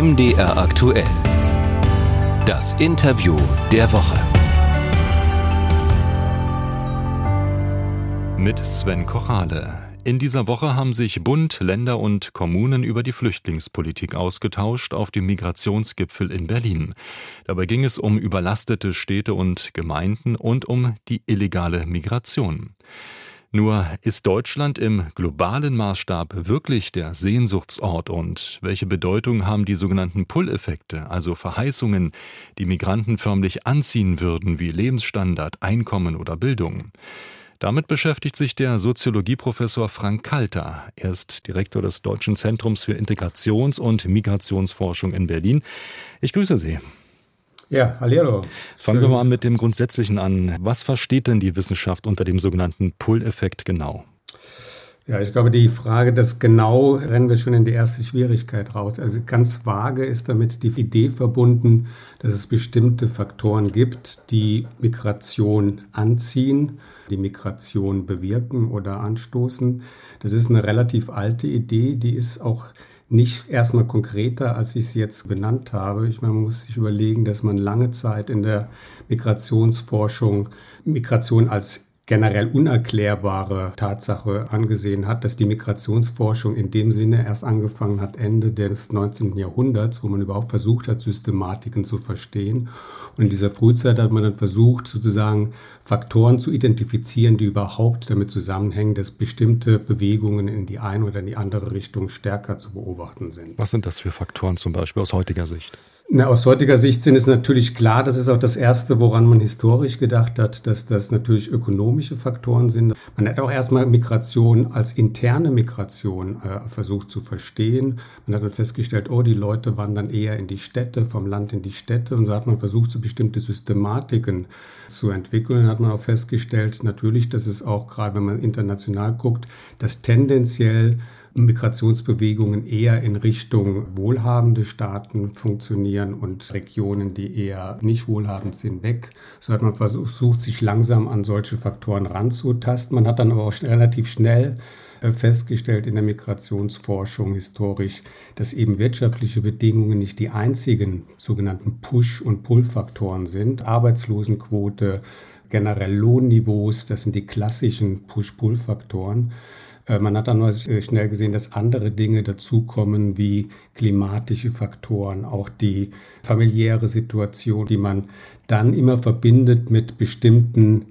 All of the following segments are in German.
MDR aktuell. Das Interview der Woche. Mit Sven Kochale. In dieser Woche haben sich Bund, Länder und Kommunen über die Flüchtlingspolitik ausgetauscht auf dem Migrationsgipfel in Berlin. Dabei ging es um überlastete Städte und Gemeinden und um die illegale Migration. Nur ist Deutschland im globalen Maßstab wirklich der Sehnsuchtsort und welche Bedeutung haben die sogenannten Pull-Effekte, also Verheißungen, die Migranten förmlich anziehen würden wie Lebensstandard, Einkommen oder Bildung? Damit beschäftigt sich der Soziologieprofessor Frank Kalter. Er ist Direktor des Deutschen Zentrums für Integrations- und Migrationsforschung in Berlin. Ich grüße Sie. Ja, hallo. Fangen wir mal mit dem Grundsätzlichen an. Was versteht denn die Wissenschaft unter dem sogenannten Pull-Effekt genau? Ja, ich glaube, die Frage, das genau rennen wir schon in die erste Schwierigkeit raus. Also ganz vage ist damit die Idee verbunden, dass es bestimmte Faktoren gibt, die Migration anziehen, die Migration bewirken oder anstoßen. Das ist eine relativ alte Idee, die ist auch nicht erstmal konkreter, als ich es jetzt benannt habe. Ich meine, man muss sich überlegen, dass man lange Zeit in der Migrationsforschung Migration als generell unerklärbare Tatsache angesehen hat, dass die Migrationsforschung in dem Sinne erst angefangen hat Ende des 19. Jahrhunderts, wo man überhaupt versucht hat, Systematiken zu verstehen. Und in dieser Frühzeit hat man dann versucht, sozusagen Faktoren zu identifizieren, die überhaupt damit zusammenhängen, dass bestimmte Bewegungen in die eine oder in die andere Richtung stärker zu beobachten sind. Was sind das für Faktoren zum Beispiel aus heutiger Sicht? Na, aus heutiger Sicht sind es natürlich klar, das ist auch das Erste, woran man historisch gedacht hat, dass das natürlich ökonomische Faktoren sind. Man hat auch erstmal Migration als interne Migration äh, versucht zu verstehen. Man hat dann festgestellt, oh, die Leute wandern eher in die Städte, vom Land in die Städte. Und so hat man versucht, so bestimmte Systematiken zu entwickeln. Dann hat man auch festgestellt, natürlich, dass es auch gerade, wenn man international guckt, dass tendenziell Migrationsbewegungen eher in Richtung wohlhabende Staaten funktionieren und Regionen, die eher nicht wohlhabend sind, weg. So hat man versucht, sich langsam an solche Faktoren ranzutasten. Man hat dann aber auch relativ schnell äh, festgestellt in der Migrationsforschung historisch, dass eben wirtschaftliche Bedingungen nicht die einzigen sogenannten Push- und Pull-Faktoren sind. Arbeitslosenquote, generell Lohnniveaus, das sind die klassischen Push-Pull-Faktoren, man hat dann äh, schnell gesehen, dass andere Dinge dazukommen, wie klimatische Faktoren, auch die familiäre Situation, die man dann immer verbindet mit bestimmten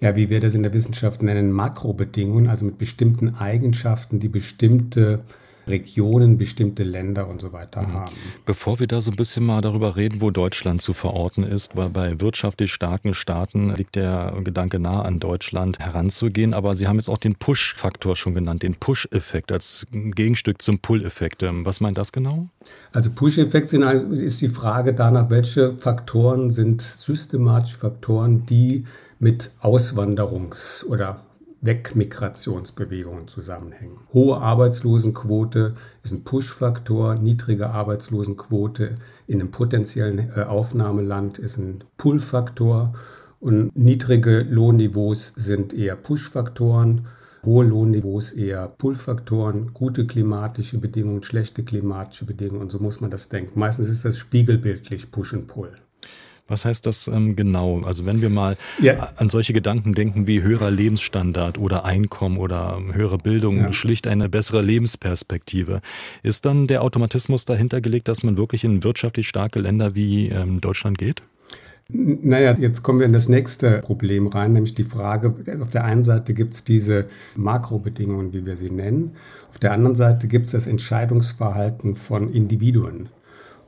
ja, wie wir das in der Wissenschaft nennen, Makrobedingungen, also mit bestimmten Eigenschaften, die bestimmte Regionen, bestimmte Länder und so weiter mhm. haben. Bevor wir da so ein bisschen mal darüber reden, wo Deutschland zu verorten ist, weil bei wirtschaftlich starken Staaten liegt der Gedanke nahe, an Deutschland heranzugehen. Aber Sie haben jetzt auch den Push-Faktor schon genannt, den Push-Effekt als Gegenstück zum Pull-Effekt. Ähm, was meint das genau? Also Push-Effekt ist die Frage danach, welche Faktoren sind systematische Faktoren, die mit Auswanderungs- oder Wegmigrationsbewegungen zusammenhängen. Hohe Arbeitslosenquote ist ein Push-Faktor, niedrige Arbeitslosenquote in einem potenziellen äh, Aufnahmeland ist ein Pull-Faktor und niedrige Lohnniveaus sind eher Push-Faktoren. Hohe Lohnniveaus eher Pull-Faktoren, gute klimatische Bedingungen, schlechte klimatische Bedingungen und so muss man das denken. Meistens ist das spiegelbildlich Push und Pull. Was heißt das ähm, genau? Also wenn wir mal ja. an solche Gedanken denken wie höherer Lebensstandard oder Einkommen oder ähm, höhere Bildung, ja. schlicht eine bessere Lebensperspektive, ist dann der Automatismus dahinter gelegt, dass man wirklich in wirtschaftlich starke Länder wie ähm, Deutschland geht? Naja, jetzt kommen wir in das nächste Problem rein, nämlich die Frage, auf der einen Seite gibt es diese Makrobedingungen, wie wir sie nennen, auf der anderen Seite gibt es das Entscheidungsverhalten von Individuen.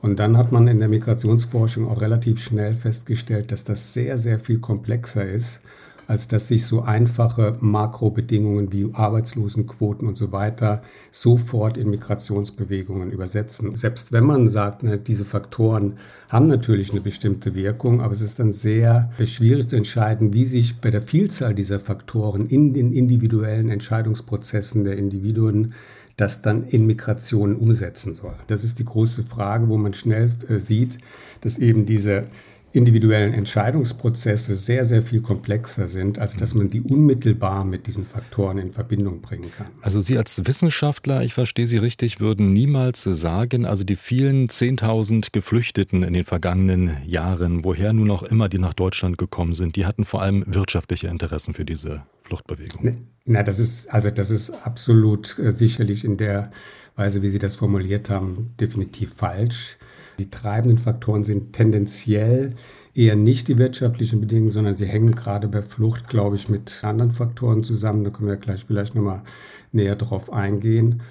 Und dann hat man in der Migrationsforschung auch relativ schnell festgestellt, dass das sehr, sehr viel komplexer ist, als dass sich so einfache Makrobedingungen wie Arbeitslosenquoten und so weiter sofort in Migrationsbewegungen übersetzen. Selbst wenn man sagt, ne, diese Faktoren haben natürlich eine bestimmte Wirkung, aber es ist dann sehr schwierig zu entscheiden, wie sich bei der Vielzahl dieser Faktoren in den individuellen Entscheidungsprozessen der Individuen das dann in Migration umsetzen soll. Das ist die große Frage, wo man schnell äh, sieht, dass eben diese individuellen Entscheidungsprozesse sehr, sehr viel komplexer sind, als dass man die unmittelbar mit diesen Faktoren in Verbindung bringen kann. Also Sie als Wissenschaftler, ich verstehe Sie richtig, würden niemals sagen, also die vielen 10.000 Geflüchteten in den vergangenen Jahren, woher nun auch immer die nach Deutschland gekommen sind, die hatten vor allem wirtschaftliche Interessen für diese Fluchtbewegung. Na, das ist, also das ist absolut äh, sicherlich in der Weise, wie Sie das formuliert haben, definitiv falsch. Die treibenden Faktoren sind tendenziell eher nicht die wirtschaftlichen Bedingungen, sondern sie hängen gerade bei Flucht, glaube ich, mit anderen Faktoren zusammen. Da können wir gleich vielleicht nochmal näher drauf eingehen.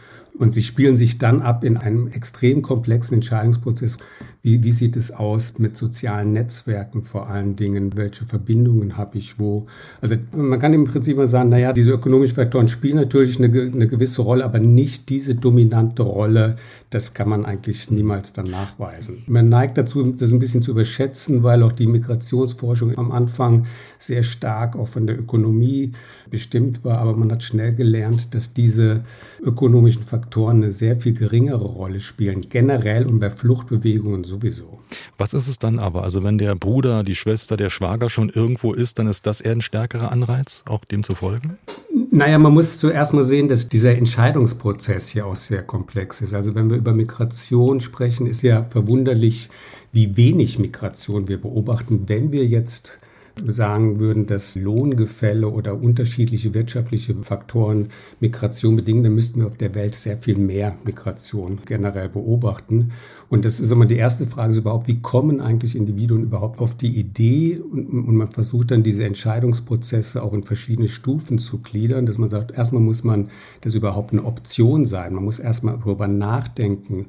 Und sie spielen sich dann ab in einem extrem komplexen Entscheidungsprozess. Wie, wie sieht es aus mit sozialen Netzwerken vor allen Dingen? Welche Verbindungen habe ich wo? Also man kann im Prinzip mal sagen, naja, diese ökonomischen Faktoren spielen natürlich eine, eine gewisse Rolle, aber nicht diese dominante Rolle. Das kann man eigentlich niemals dann nachweisen. Man neigt dazu, das ein bisschen zu überschätzen, weil auch die Migrationsforschung am Anfang sehr stark auch von der Ökonomie bestimmt war. Aber man hat schnell gelernt, dass diese ökonomischen Faktoren eine sehr viel geringere Rolle spielen, generell und bei Fluchtbewegungen sowieso. Was ist es dann aber? Also wenn der Bruder, die Schwester, der Schwager schon irgendwo ist, dann ist das eher ein stärkerer Anreiz, auch dem zu folgen? Naja, man muss zuerst mal sehen, dass dieser Entscheidungsprozess hier auch sehr komplex ist. Also wenn wir über Migration sprechen, ist ja verwunderlich, wie wenig Migration wir beobachten, wenn wir jetzt sagen würden, dass Lohngefälle oder unterschiedliche wirtschaftliche Faktoren Migration bedingen, dann müssten wir auf der Welt sehr viel mehr Migration generell beobachten. Und das ist immer die erste Frage überhaupt, wie kommen eigentlich Individuen überhaupt auf die Idee? Und, und man versucht dann diese Entscheidungsprozesse auch in verschiedene Stufen zu gliedern, dass man sagt, erstmal muss man das überhaupt eine Option sein. Man muss erstmal darüber nachdenken,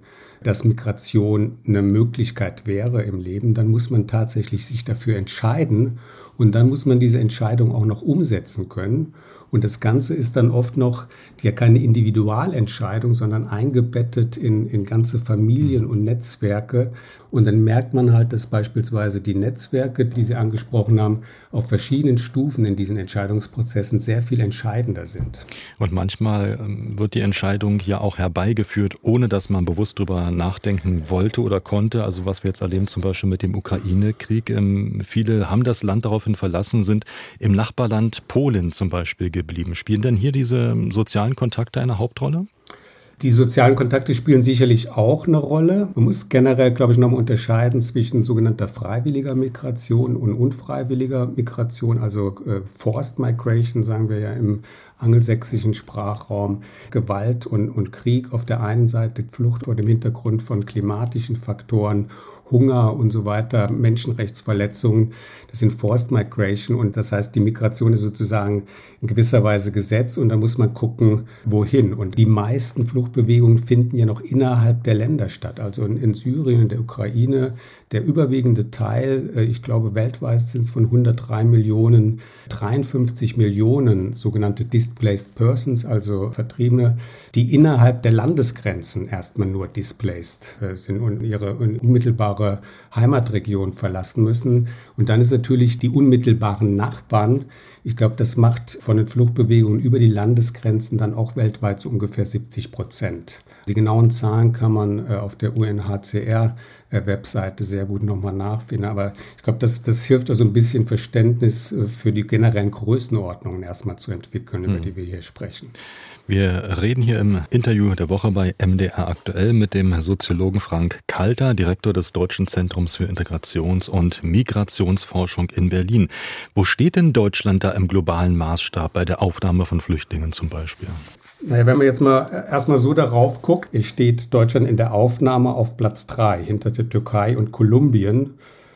dass Migration eine Möglichkeit wäre im Leben. Dann muss man tatsächlich sich dafür entscheiden und dann muss man diese Entscheidung auch noch umsetzen können. Und das Ganze ist dann oft noch ja keine Individualentscheidung, sondern eingebettet in, in ganze Familien und Netzwerke. Und dann merkt man halt, dass beispielsweise die Netzwerke, die Sie angesprochen haben, auf verschiedenen Stufen in diesen Entscheidungsprozessen sehr viel entscheidender sind. Und manchmal ähm, wird die Entscheidung ja auch herbeigeführt, ohne dass man bewusst darüber nachdenken wollte oder konnte. Also was wir jetzt erleben, zum Beispiel mit dem Ukraine-Krieg. Ähm, viele haben das Land daraufhin verlassen, sind im Nachbarland Polen zum Beispiel geblieben. Spielen denn hier diese sozialen Kontakte eine Hauptrolle? Die sozialen Kontakte spielen sicherlich auch eine Rolle. Man muss generell, glaube ich, nochmal unterscheiden zwischen sogenannter freiwilliger Migration und unfreiwilliger Migration, also äh, Forced Migration, sagen wir ja im angelsächsischen Sprachraum. Gewalt und, und Krieg auf der einen Seite, Flucht vor dem Hintergrund von klimatischen Faktoren Hunger und so weiter, Menschenrechtsverletzungen. Das sind Forced Migration und das heißt, die Migration ist sozusagen in gewisser Weise Gesetz und da muss man gucken, wohin. Und die meisten Fluchtbewegungen finden ja noch innerhalb der Länder statt. Also in, in Syrien, in der Ukraine, der überwiegende Teil, äh, ich glaube weltweit sind es von 103 Millionen, 53 Millionen sogenannte Displaced Persons, also Vertriebene, die innerhalb der Landesgrenzen erstmal nur displaced äh, sind und ihre unmittelbare Heimatregion verlassen müssen. Und dann ist natürlich die unmittelbaren Nachbarn, ich glaube, das macht von den Fluchtbewegungen über die Landesgrenzen dann auch weltweit so ungefähr 70 Prozent. Die genauen Zahlen kann man äh, auf der UNHCR äh, sehr gut nochmal nachfinden. Aber ich glaube, das, das hilft also ein bisschen Verständnis äh, für die generellen Größenordnungen erstmal zu entwickeln, über mhm. die wir hier sprechen. Wir reden hier im Interview der Woche bei MDR aktuell mit dem Soziologen Frank Kalter, Direktor des Deutschen Zentrums für Integrations- und Migrationsforschung in Berlin. Wo steht denn Deutschland da im globalen Maßstab bei der Aufnahme von Flüchtlingen zum Beispiel? Naja, wenn man jetzt mal erstmal so darauf guckt, steht Deutschland in der Aufnahme auf Platz drei hinter der Türkei und Kolumbien.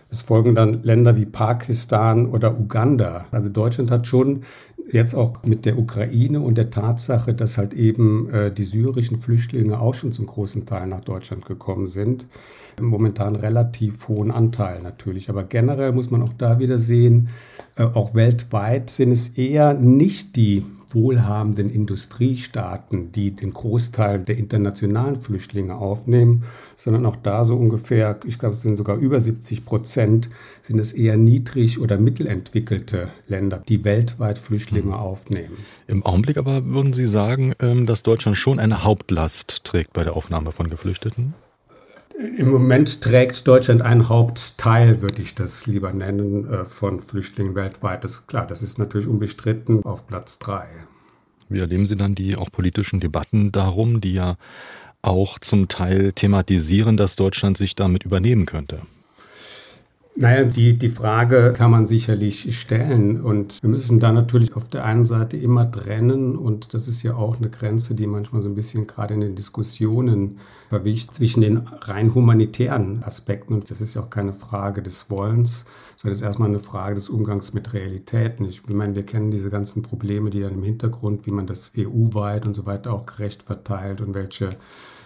Es folgen dann Länder wie Pakistan oder Uganda. Also Deutschland hat schon jetzt auch mit der Ukraine und der Tatsache, dass halt eben äh, die syrischen Flüchtlinge auch schon zum großen Teil nach Deutschland gekommen sind, momentan relativ hohen Anteil natürlich. Aber generell muss man auch da wieder sehen, äh, auch weltweit sind es eher nicht die wohlhabenden Industriestaaten, die den Großteil der internationalen Flüchtlinge aufnehmen, sondern auch da so ungefähr, ich glaube, es sind sogar über 70 Prozent, sind es eher niedrig- oder mittelentwickelte Länder, die weltweit Flüchtlinge mhm. aufnehmen. Im Augenblick aber würden Sie sagen, ähm, dass Deutschland schon eine Hauptlast trägt bei der Aufnahme von Geflüchteten? Im Moment trägt Deutschland einen Hauptteil, würde ich das lieber nennen, äh, von Flüchtlingen weltweit. Das ist klar, das ist natürlich unbestritten auf Platz drei. Wie erleben Sie dann die auch politischen Debatten darum, die ja auch zum Teil thematisieren, dass Deutschland sich damit übernehmen könnte? Naja, die, die Frage kann man sicherlich stellen. Und wir müssen da natürlich auf der einen Seite immer trennen. Und das ist ja auch eine Grenze, die manchmal so ein bisschen gerade in den Diskussionen verwischt zwischen den rein humanitären Aspekten. Und das ist ja auch keine Frage des Wollens, sondern es ist erstmal eine Frage des Umgangs mit Realitäten. Ich meine, wir kennen diese ganzen Probleme, die dann im Hintergrund, wie man das EU-weit und so weiter auch gerecht verteilt und welche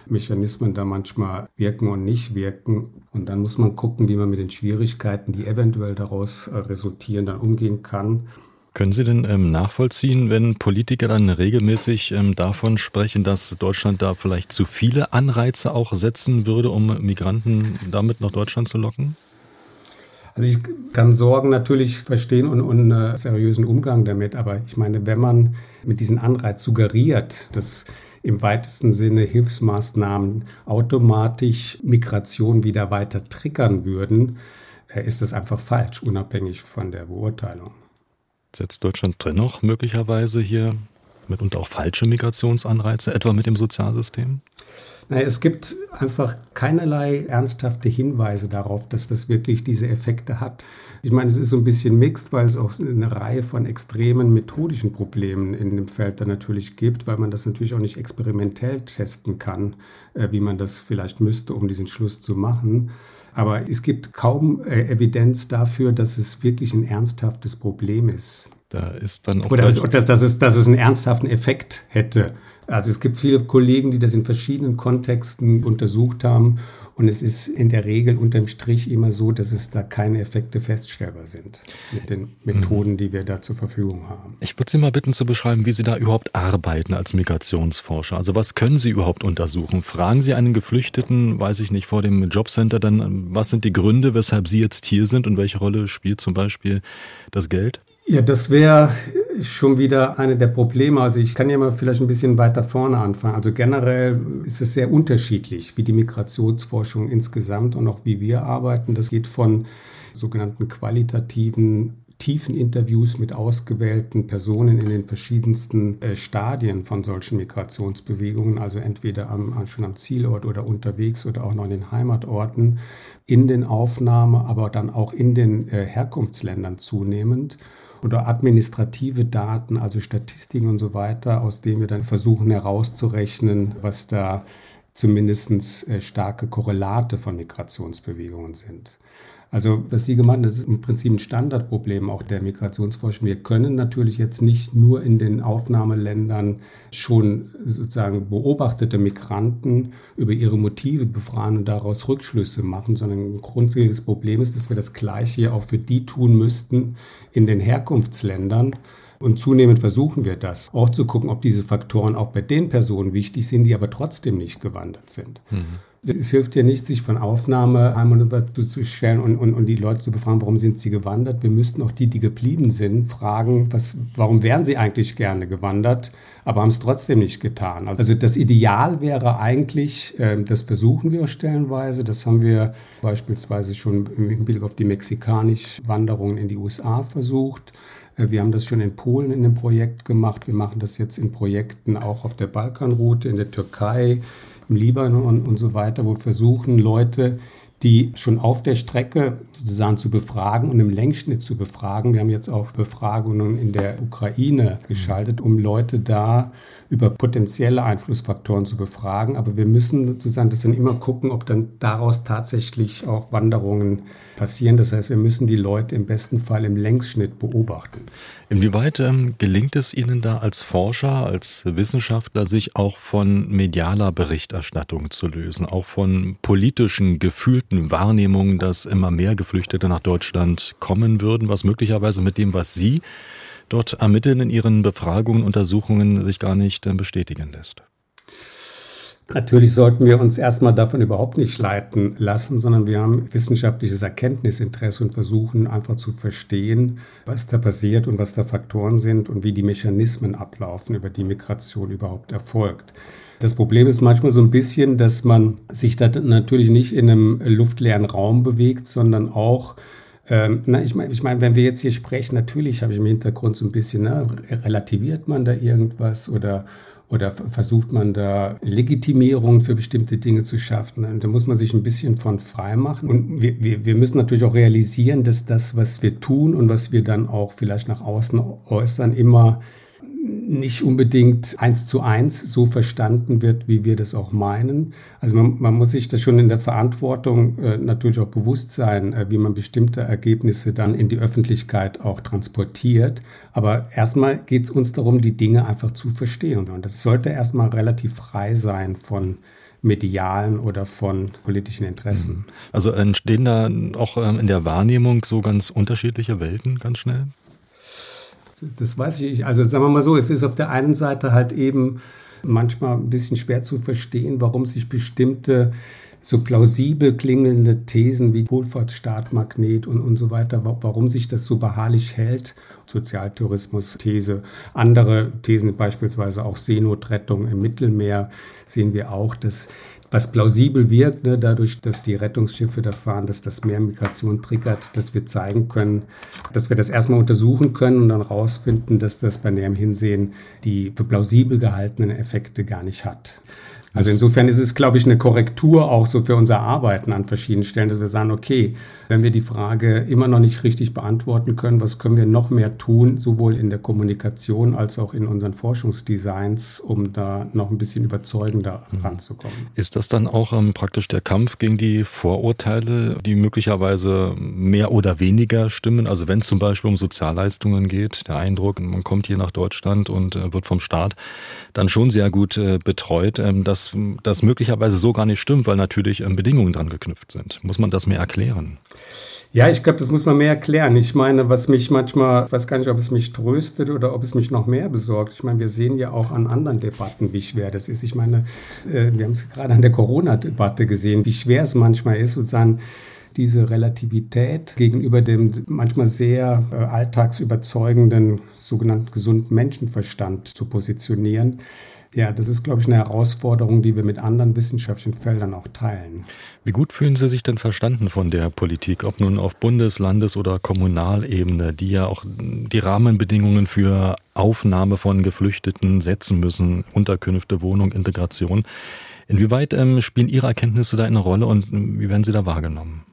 Mechanismen da manchmal wirken und nicht wirken. Und dann muss man gucken, wie man mit den Schwierigkeiten, die eventuell daraus äh, resultieren, dann umgehen kann. Können Sie denn ähm, nachvollziehen, wenn Politiker dann regelmäßig ähm, davon sprechen, dass Deutschland da vielleicht zu viele Anreize auch setzen würde, um Migranten damit nach Deutschland zu locken? Also ich kann Sorgen natürlich verstehen und, und einen seriösen Umgang damit, aber ich meine, wenn man mit diesem Anreiz suggeriert, dass im weitesten Sinne Hilfsmaßnahmen automatisch Migration wieder weiter triggern würden, äh, ist das einfach falsch, unabhängig von der Beurteilung. Setzt Deutschland dennoch möglicherweise hier mitunter auch falsche Migrationsanreize, etwa mit dem Sozialsystem? Naja, es gibt einfach keinerlei ernsthafte Hinweise darauf, dass das wirklich diese Effekte hat. Ich meine, es ist so ein bisschen mixed, weil es auch eine Reihe von extremen methodischen Problemen in dem Feld dann natürlich gibt, weil man das natürlich auch nicht experimentell testen kann, äh, wie man das vielleicht müsste, um diesen Schluss zu machen. Aber es gibt kaum äh, Evidenz dafür, dass es wirklich ein ernsthaftes Problem ist. Da ist dann auch oder, oder dass, es, dass es einen ernsthaften Effekt hätte. Also es gibt viele Kollegen, die das in verschiedenen Kontexten untersucht haben und es ist in der Regel unterm Strich immer so, dass es da keine Effekte feststellbar sind mit den Methoden, mhm. die wir da zur Verfügung haben. Ich würde Sie mal bitten zu beschreiben, wie Sie da überhaupt arbeiten als Migrationsforscher. Also was können Sie überhaupt untersuchen? Fragen Sie einen Geflüchteten, weiß ich nicht, vor dem Jobcenter dann, was sind die Gründe, weshalb Sie jetzt hier sind und welche Rolle spielt zum Beispiel das Geld? Ja, das wäre schon wieder eine der Probleme. Also ich kann ja mal vielleicht ein bisschen weiter vorne anfangen. Also generell ist es sehr unterschiedlich, wie die Migrationsforschung insgesamt und auch wie wir arbeiten. Das geht von sogenannten qualitativen tiefen Interviews mit ausgewählten Personen in den verschiedensten äh, Stadien von solchen Migrationsbewegungen, also entweder am, schon am Zielort oder unterwegs oder auch noch in den Heimatorten, in den Aufnahmen, aber dann auch in den äh, Herkunftsländern zunehmend oder administrative Daten, also Statistiken und so weiter, aus denen wir dann versuchen herauszurechnen, was da zumindest äh, starke Korrelate von Migrationsbewegungen sind. Also was Sie gemeint haben, das ist im Prinzip ein Standardproblem auch der Migrationsforschung. Wir können natürlich jetzt nicht nur in den Aufnahmeländern schon sozusagen beobachtete Migranten über ihre Motive befragen und daraus Rückschlüsse machen, sondern ein grundsätzliches Problem ist, dass wir das Gleiche auch für die tun müssten in den Herkunftsländern. Und zunehmend versuchen wir das, auch zu gucken, ob diese Faktoren auch bei den Personen wichtig sind, die aber trotzdem nicht gewandert sind. Mhm. Es hilft ja nicht, sich von Aufnahme einmal zu stellen und, und, und die Leute zu befragen, warum sind sie gewandert. Wir müssten auch die, die geblieben sind, fragen, was, warum wären sie eigentlich gerne gewandert, aber haben es trotzdem nicht getan. Also das Ideal wäre eigentlich, äh, das versuchen wir stellenweise, das haben wir beispielsweise schon im Blick auf die mexikanische Wanderungen in die USA versucht. Äh, wir haben das schon in Polen in dem Projekt gemacht. Wir machen das jetzt in Projekten auch auf der Balkanroute, in der Türkei, im Libanon und so weiter, wo wir versuchen, Leute, die schon auf der Strecke sozusagen zu befragen und im Längsschnitt zu befragen. Wir haben jetzt auch Befragungen in der Ukraine geschaltet, um Leute da über potenzielle Einflussfaktoren zu befragen. Aber wir müssen sozusagen das dann immer gucken, ob dann daraus tatsächlich auch Wanderungen passieren. Das heißt, wir müssen die Leute im besten Fall im Längsschnitt beobachten. Inwieweit ähm, gelingt es Ihnen da als Forscher, als Wissenschaftler, sich auch von medialer Berichterstattung zu lösen, auch von politischen, gefühlten Wahrnehmungen, dass immer mehr Geflüchtete nach Deutschland kommen würden, was möglicherweise mit dem, was Sie dort ermitteln in Ihren Befragungen, Untersuchungen, sich gar nicht äh, bestätigen lässt? Natürlich sollten wir uns erstmal davon überhaupt nicht leiten lassen, sondern wir haben wissenschaftliches Erkenntnisinteresse und versuchen einfach zu verstehen, was da passiert und was da Faktoren sind und wie die Mechanismen ablaufen, über die Migration überhaupt erfolgt. Das Problem ist manchmal so ein bisschen, dass man sich da natürlich nicht in einem luftleeren Raum bewegt, sondern auch ähm, na, ich meine, ich mein, wenn wir jetzt hier sprechen, natürlich habe ich im Hintergrund so ein bisschen, na, relativiert man da irgendwas oder oder versucht man da Legitimierung für bestimmte Dinge zu schaffen? Und da muss man sich ein bisschen von frei machen. Und wir, wir, wir müssen natürlich auch realisieren, dass das, was wir tun und was wir dann auch vielleicht nach außen äußern, immer nicht unbedingt eins zu eins so verstanden wird, wie wir das auch meinen. Also man, man muss sich das schon in der Verantwortung äh, natürlich auch bewusst sein, äh, wie man bestimmte Ergebnisse dann in die Öffentlichkeit auch transportiert. Aber erstmal geht es uns darum, die Dinge einfach zu verstehen. Und das sollte erstmal relativ frei sein von medialen oder von politischen Interessen. Mhm. Also entstehen da auch ähm, in der Wahrnehmung so ganz unterschiedliche Welten ganz schnell? Das weiß ich nicht. Also sagen wir mal so, es ist auf der einen Seite halt eben manchmal ein bisschen schwer zu verstehen, warum sich bestimmte so plausibel klingende Thesen wie Wohlfahrtsstaatmagnet und, und so weiter, warum sich das so beharrlich hält. Sozialtourismus-These. Andere Thesen, beispielsweise auch Seenotrettung im Mittelmeer, sehen wir auch, dass was plausibel wirkt, ne, dadurch, dass die Rettungsschiffe da fahren, dass das mehr Migration triggert, dass wir zeigen können, dass wir das erstmal untersuchen können und dann rausfinden, dass das bei näherem Hinsehen die für plausibel gehaltenen Effekte gar nicht hat. Also insofern ist es, glaube ich, eine Korrektur auch so für unser Arbeiten an verschiedenen Stellen, dass wir sagen, okay, wenn wir die Frage immer noch nicht richtig beantworten können, was können wir noch mehr tun, sowohl in der Kommunikation als auch in unseren Forschungsdesigns, um da noch ein bisschen überzeugender mhm. ranzukommen. Ist das dann auch ähm, praktisch der Kampf gegen die Vorurteile, die möglicherweise mehr oder weniger stimmen? Also wenn es zum Beispiel um Sozialleistungen geht, der Eindruck, man kommt hier nach Deutschland und äh, wird vom Staat dann schon sehr gut äh, betreut, ähm, dass das möglicherweise so gar nicht stimmt, weil natürlich ähm, Bedingungen dran geknüpft sind. Muss man das mehr erklären? Ja, ich glaube, das muss man mehr erklären. Ich meine, was mich manchmal, ich weiß gar nicht, ob es mich tröstet oder ob es mich noch mehr besorgt. Ich meine, wir sehen ja auch an anderen Debatten, wie schwer das ist. Ich meine, äh, wir haben es gerade an der Corona-Debatte gesehen, wie schwer es manchmal ist, sozusagen diese Relativität gegenüber dem manchmal sehr äh, alltagsüberzeugenden sogenannten gesunden Menschenverstand zu positionieren. Ja, das ist, glaube ich, eine Herausforderung, die wir mit anderen wissenschaftlichen Feldern auch teilen. Wie gut fühlen Sie sich denn verstanden von der Politik, ob nun auf Bundes-, Landes- oder Kommunalebene, die ja auch die Rahmenbedingungen für Aufnahme von Geflüchteten setzen müssen, Unterkünfte, Wohnung, Integration. Inwieweit ähm, spielen Ihre Erkenntnisse da eine Rolle und wie werden Sie da wahrgenommen?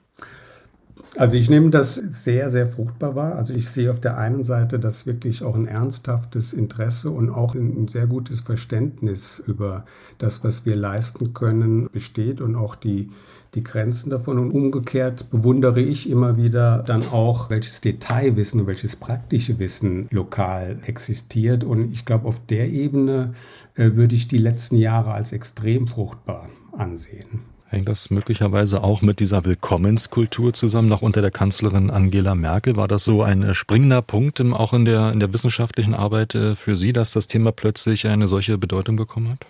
Also ich nehme das sehr, sehr fruchtbar wahr. Also ich sehe auf der einen Seite, dass wirklich auch ein ernsthaftes Interesse und auch ein sehr gutes Verständnis über das, was wir leisten können, besteht und auch die, die Grenzen davon. Und umgekehrt bewundere ich immer wieder dann auch, welches Detailwissen, welches praktische Wissen lokal existiert. Und ich glaube, auf der Ebene äh, würde ich die letzten Jahre als extrem fruchtbar ansehen. Hängt das möglicherweise auch mit dieser Willkommenskultur zusammen? Noch unter der Kanzlerin Angela Merkel war das so ein springender Punkt auch in der, in der wissenschaftlichen Arbeit äh, für Sie, dass das Thema plötzlich eine solche Bedeutung bekommen hat?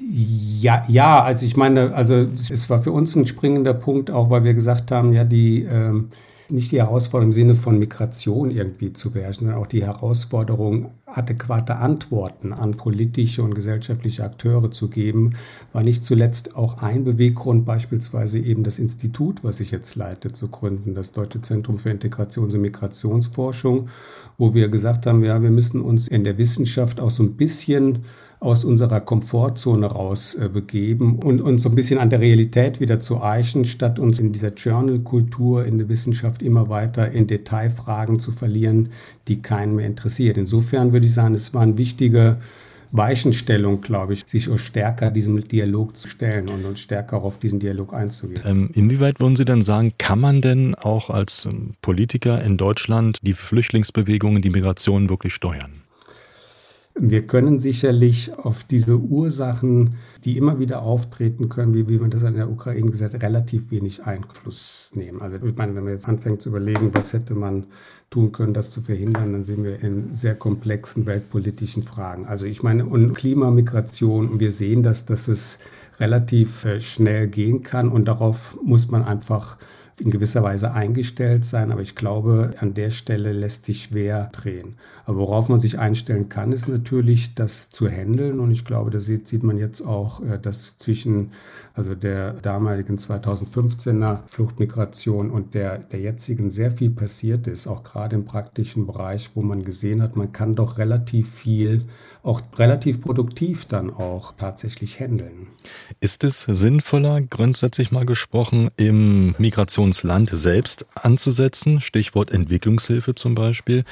Ja, ja, also ich meine, also es war für uns ein springender Punkt, auch weil wir gesagt haben, ja, die ähm, nicht die Herausforderung im Sinne von Migration irgendwie zu beherrschen, sondern auch die Herausforderung, adäquate Antworten an politische und gesellschaftliche Akteure zu geben, war nicht zuletzt auch ein Beweggrund, beispielsweise eben das Institut, was ich jetzt leite, zu gründen, das Deutsche Zentrum für Integrations- und Migrationsforschung, wo wir gesagt haben, ja, wir müssen uns in der Wissenschaft auch so ein bisschen aus unserer Komfortzone raus äh, und uns so ein bisschen an der Realität wieder zu eichen, statt uns in dieser Journal-Kultur in der Wissenschaft immer weiter in Detailfragen zu verlieren, die keinen mehr interessiert. Insofern würde ich sagen, es war eine wichtige Weichenstellung, glaube ich, sich stärker diesem Dialog zu stellen und, und stärker auf diesen Dialog einzugehen. Ähm, inwieweit würden Sie denn sagen, kann man denn auch als ähm, Politiker in Deutschland die Flüchtlingsbewegungen, die Migration wirklich steuern? Wir können sicherlich auf diese Ursachen, die immer wieder auftreten können, wie, wie man das in der Ukraine gesagt hat, relativ wenig Einfluss nehmen. Also ich meine, wenn man jetzt anfängt zu überlegen, was hätte man tun können, das zu verhindern, dann sind wir in sehr komplexen weltpolitischen Fragen. Also ich meine, und Klimamigration, und wir sehen, dass, dass es relativ äh, schnell gehen kann und darauf muss man einfach in gewisser Weise eingestellt sein, aber ich glaube, an der Stelle lässt sich schwer drehen. Aber worauf man sich einstellen kann, ist natürlich, das zu handeln. Und ich glaube, da sieht, sieht man jetzt auch, äh, dass zwischen also der damaligen 2015er Fluchtmigration und der, der jetzigen sehr viel passiert ist, auch gerade im praktischen Bereich, wo man gesehen hat, man kann doch relativ viel, auch relativ produktiv dann auch tatsächlich handeln. Ist es sinnvoller, grundsätzlich mal gesprochen, im Migrationsland selbst anzusetzen? Stichwort Entwicklungshilfe zum Beispiel.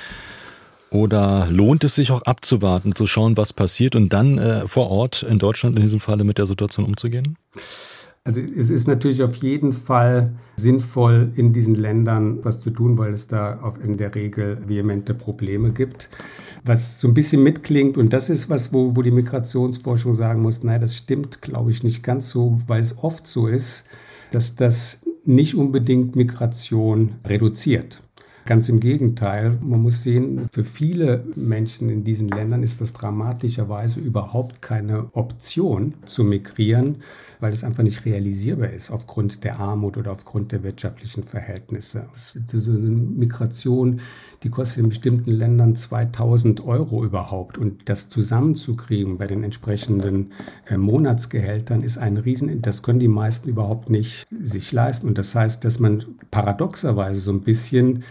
Oder lohnt es sich auch abzuwarten, zu schauen, was passiert und dann äh, vor Ort in Deutschland in diesem Falle mit der Situation umzugehen? Also es ist natürlich auf jeden Fall sinnvoll, in diesen Ländern was zu tun, weil es da auf in der Regel vehemente Probleme gibt. Was so ein bisschen mitklingt, und das ist was, wo, wo die Migrationsforschung sagen muss, nein, das stimmt, glaube ich, nicht ganz so, weil es oft so ist, dass das nicht unbedingt Migration reduziert. Ganz im Gegenteil, man muss sehen, für viele Menschen in diesen Ländern ist das dramatischerweise überhaupt keine Option zu migrieren, weil es einfach nicht realisierbar ist aufgrund der Armut oder aufgrund der wirtschaftlichen Verhältnisse. Diese Migration, die kostet in bestimmten Ländern 2000 Euro überhaupt und das zusammenzukriegen bei den entsprechenden äh, Monatsgehältern ist ein Riesen, das können die meisten überhaupt nicht sich leisten und das heißt, dass man paradoxerweise so ein bisschen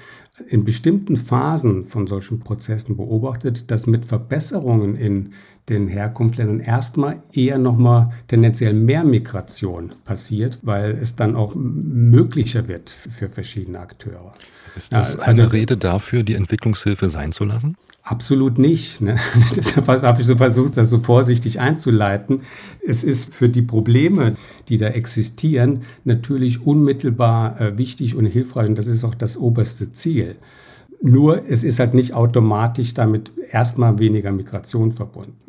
in bestimmten Phasen von solchen Prozessen beobachtet, dass mit Verbesserungen in den Herkunftsländern erstmal eher nochmal tendenziell mehr Migration passiert, weil es dann auch möglicher wird für verschiedene Akteure. Ist das eine also, Rede dafür, die Entwicklungshilfe sein zu lassen? Absolut nicht. Ne? Deshalb habe ich so versucht, das so vorsichtig einzuleiten. Es ist für die Probleme, die da existieren, natürlich unmittelbar äh, wichtig und hilfreich und das ist auch das oberste Ziel. Nur es ist halt nicht automatisch damit erstmal weniger Migration verbunden.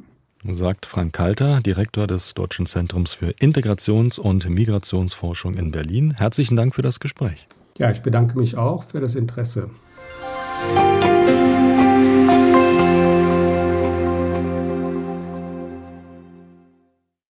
Sagt Frank Kalter, Direktor des Deutschen Zentrums für Integrations- und Migrationsforschung in Berlin. Herzlichen Dank für das Gespräch. Ja, ich bedanke mich auch für das Interesse.